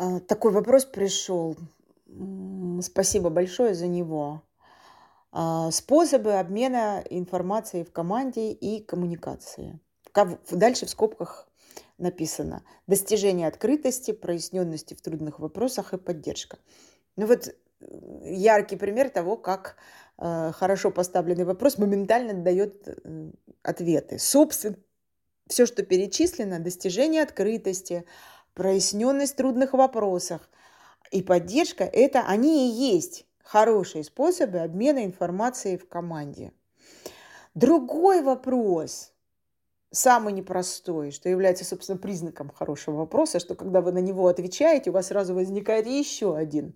А, такой вопрос пришел. Спасибо большое за него. А, способы обмена информацией в команде и коммуникации. Дальше в скобках написано достижение открытости, проясненности в трудных вопросах и поддержка. Ну вот э, яркий пример того, как э, хорошо поставленный вопрос моментально дает э, ответы. Собственно, все, что перечислено, достижение открытости, проясненность в трудных вопросах и поддержка, это они и есть хорошие способы обмена информацией в команде. Другой вопрос, самый непростой, что является, собственно, признаком хорошего вопроса, что когда вы на него отвечаете, у вас сразу возникает еще один.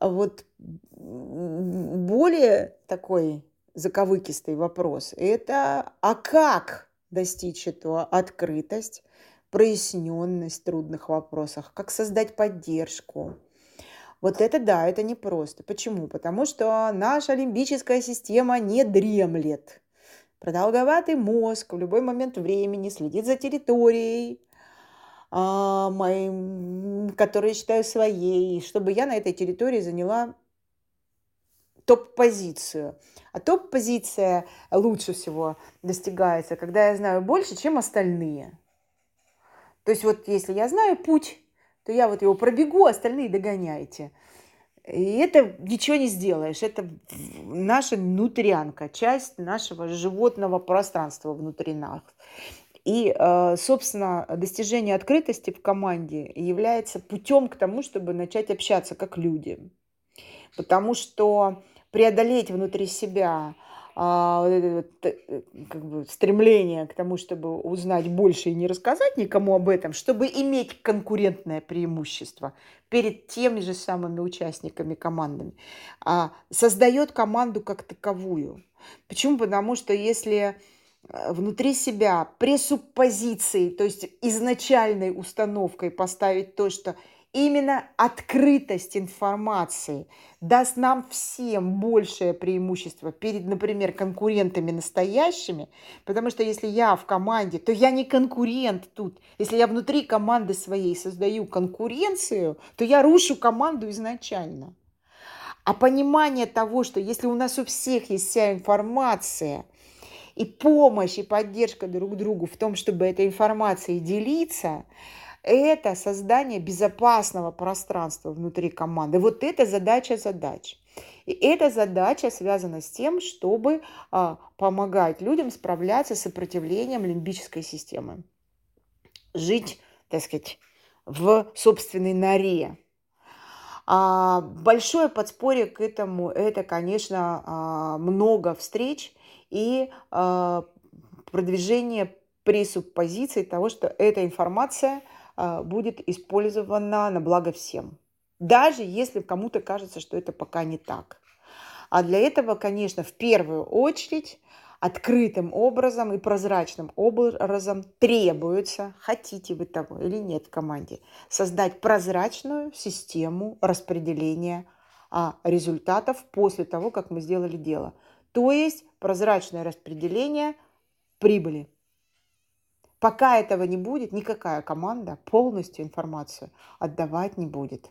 Вот более такой заковыкистый вопрос – это а как достичь этого открытость, проясненность в трудных вопросах, как создать поддержку. Вот это да, это непросто. Почему? Потому что наша лимбическая система не дремлет. Продолговатый мозг в любой момент времени следит за территорией, а, моим, которую я считаю своей, чтобы я на этой территории заняла топ-позицию. А топ-позиция лучше всего достигается, когда я знаю больше, чем остальные. То есть вот если я знаю путь, то я вот его пробегу, остальные догоняйте. И это ничего не сделаешь. Это наша внутрянка, часть нашего животного пространства внутри нас. И, э, собственно, достижение открытости в команде является путем к тому, чтобы начать общаться как люди. Потому что преодолеть внутри себя а, э, как бы, стремление к тому, чтобы узнать больше и не рассказать никому об этом, чтобы иметь конкурентное преимущество перед теми же самыми участниками командами, а, создает команду как таковую. Почему? Потому что если э, внутри себя пресуппозицией, то есть изначальной установкой поставить то, что Именно открытость информации даст нам всем большее преимущество перед, например, конкурентами настоящими, потому что если я в команде, то я не конкурент тут. Если я внутри команды своей создаю конкуренцию, то я рушу команду изначально. А понимание того, что если у нас у всех есть вся информация, и помощь, и поддержка друг другу в том, чтобы этой информацией делиться – это создание безопасного пространства внутри команды. Вот это задача задач. И эта задача связана с тем, чтобы а, помогать людям справляться с сопротивлением лимбической системы. Жить, так сказать, в собственной норе. А, большое подспорье к этому – это, конечно, а, много встреч и а, продвижение пресуппозиции того, что эта информация – будет использована на благо всем. Даже если кому-то кажется, что это пока не так. А для этого, конечно, в первую очередь открытым образом и прозрачным образом требуется, хотите вы того или нет в команде, создать прозрачную систему распределения а, результатов после того, как мы сделали дело. То есть прозрачное распределение прибыли. Пока этого не будет, никакая команда полностью информацию отдавать не будет.